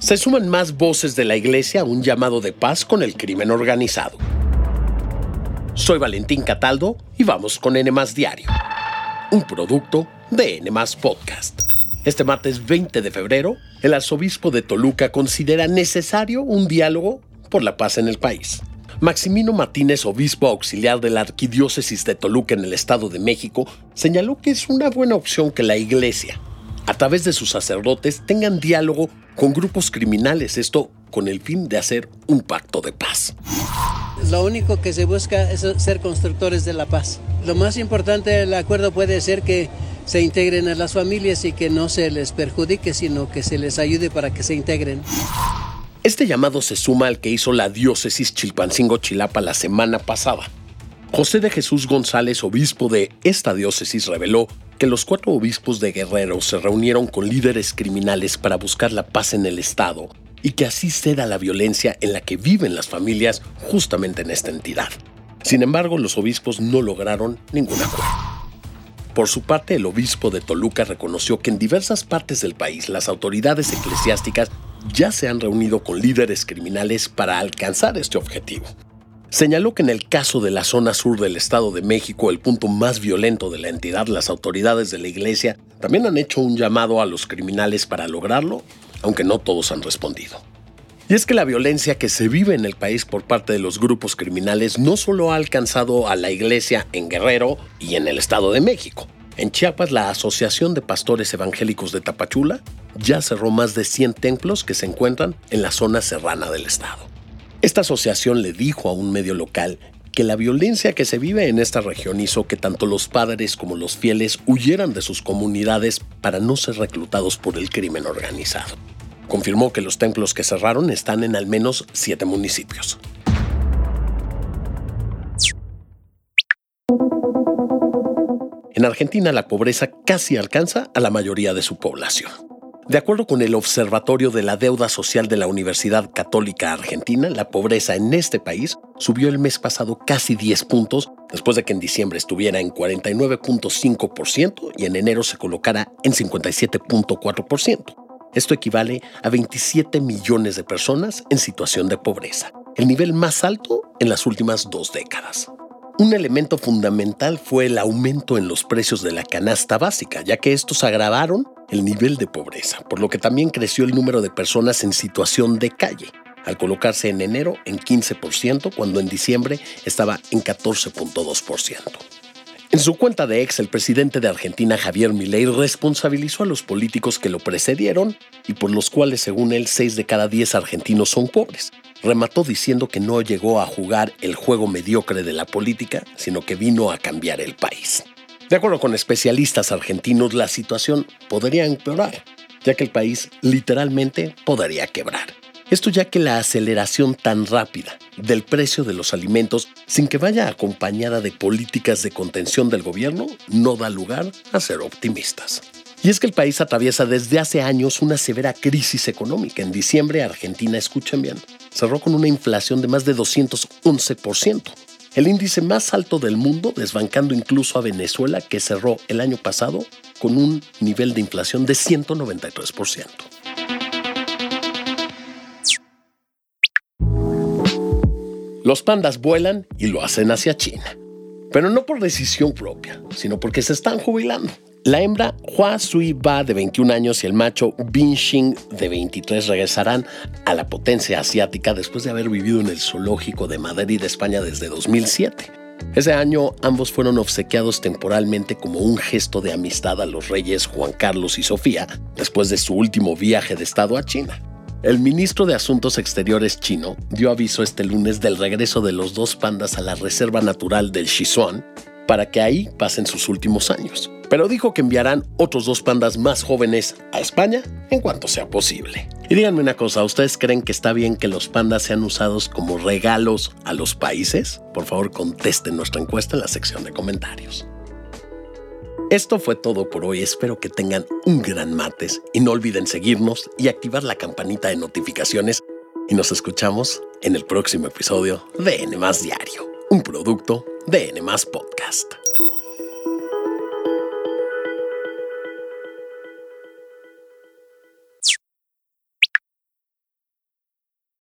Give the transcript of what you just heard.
Se suman más voces de la iglesia a un llamado de paz con el crimen organizado. Soy Valentín Cataldo y vamos con N Diario, un producto de N Podcast. Este martes 20 de febrero, el arzobispo de Toluca considera necesario un diálogo por la paz en el país. Maximino Martínez, obispo auxiliar de la Arquidiócesis de Toluca en el Estado de México, señaló que es una buena opción que la Iglesia, a través de sus sacerdotes, tengan diálogo con grupos criminales, esto con el fin de hacer un pacto de paz. Lo único que se busca es ser constructores de la paz. Lo más importante del acuerdo puede ser que se integren a las familias y que no se les perjudique, sino que se les ayude para que se integren. Este llamado se suma al que hizo la diócesis Chilpancingo-Chilapa la semana pasada. José de Jesús González, obispo de esta diócesis, reveló que los cuatro obispos de Guerrero se reunieron con líderes criminales para buscar la paz en el Estado y que así ceda la violencia en la que viven las familias justamente en esta entidad. Sin embargo, los obispos no lograron ningún acuerdo. Por su parte, el obispo de Toluca reconoció que en diversas partes del país las autoridades eclesiásticas ya se han reunido con líderes criminales para alcanzar este objetivo. Señaló que en el caso de la zona sur del Estado de México, el punto más violento de la entidad, las autoridades de la Iglesia también han hecho un llamado a los criminales para lograrlo, aunque no todos han respondido. Y es que la violencia que se vive en el país por parte de los grupos criminales no solo ha alcanzado a la Iglesia en Guerrero y en el Estado de México. En Chiapas, la Asociación de Pastores Evangélicos de Tapachula ya cerró más de 100 templos que se encuentran en la zona serrana del estado. Esta asociación le dijo a un medio local que la violencia que se vive en esta región hizo que tanto los padres como los fieles huyeran de sus comunidades para no ser reclutados por el crimen organizado. Confirmó que los templos que cerraron están en al menos siete municipios. En Argentina la pobreza casi alcanza a la mayoría de su población. De acuerdo con el Observatorio de la Deuda Social de la Universidad Católica Argentina, la pobreza en este país subió el mes pasado casi 10 puntos, después de que en diciembre estuviera en 49.5% y en enero se colocara en 57.4%. Esto equivale a 27 millones de personas en situación de pobreza, el nivel más alto en las últimas dos décadas. Un elemento fundamental fue el aumento en los precios de la canasta básica, ya que estos agravaron el nivel de pobreza, por lo que también creció el número de personas en situación de calle, al colocarse en enero en 15% cuando en diciembre estaba en 14.2%. En su cuenta de ex, el presidente de Argentina, Javier Milei, responsabilizó a los políticos que lo precedieron y por los cuales, según él, 6 de cada 10 argentinos son pobres. Remató diciendo que no llegó a jugar el juego mediocre de la política, sino que vino a cambiar el país. De acuerdo con especialistas argentinos, la situación podría empeorar, ya que el país literalmente podría quebrar. Esto ya que la aceleración tan rápida del precio de los alimentos sin que vaya acompañada de políticas de contención del gobierno no da lugar a ser optimistas. Y es que el país atraviesa desde hace años una severa crisis económica. En diciembre, Argentina, escuchen bien, cerró con una inflación de más de 211%, el índice más alto del mundo, desbancando incluso a Venezuela, que cerró el año pasado con un nivel de inflación de 193%. Los pandas vuelan y lo hacen hacia China, pero no por decisión propia, sino porque se están jubilando. La hembra Hua Sui Ba de 21 años y el macho Bin Xing de 23 regresarán a la potencia asiática después de haber vivido en el zoológico de Madrid, España desde 2007. Ese año ambos fueron obsequiados temporalmente como un gesto de amistad a los reyes Juan Carlos y Sofía después de su último viaje de Estado a China. El ministro de Asuntos Exteriores chino dio aviso este lunes del regreso de los dos pandas a la Reserva Natural del Sichuan para que ahí pasen sus últimos años pero dijo que enviarán otros dos pandas más jóvenes a España en cuanto sea posible. Y díganme una cosa, ¿ustedes creen que está bien que los pandas sean usados como regalos a los países? Por favor, contesten nuestra encuesta en la sección de comentarios. Esto fue todo por hoy, espero que tengan un gran martes y no olviden seguirnos y activar la campanita de notificaciones y nos escuchamos en el próximo episodio de N Diario, un producto de N Podcast.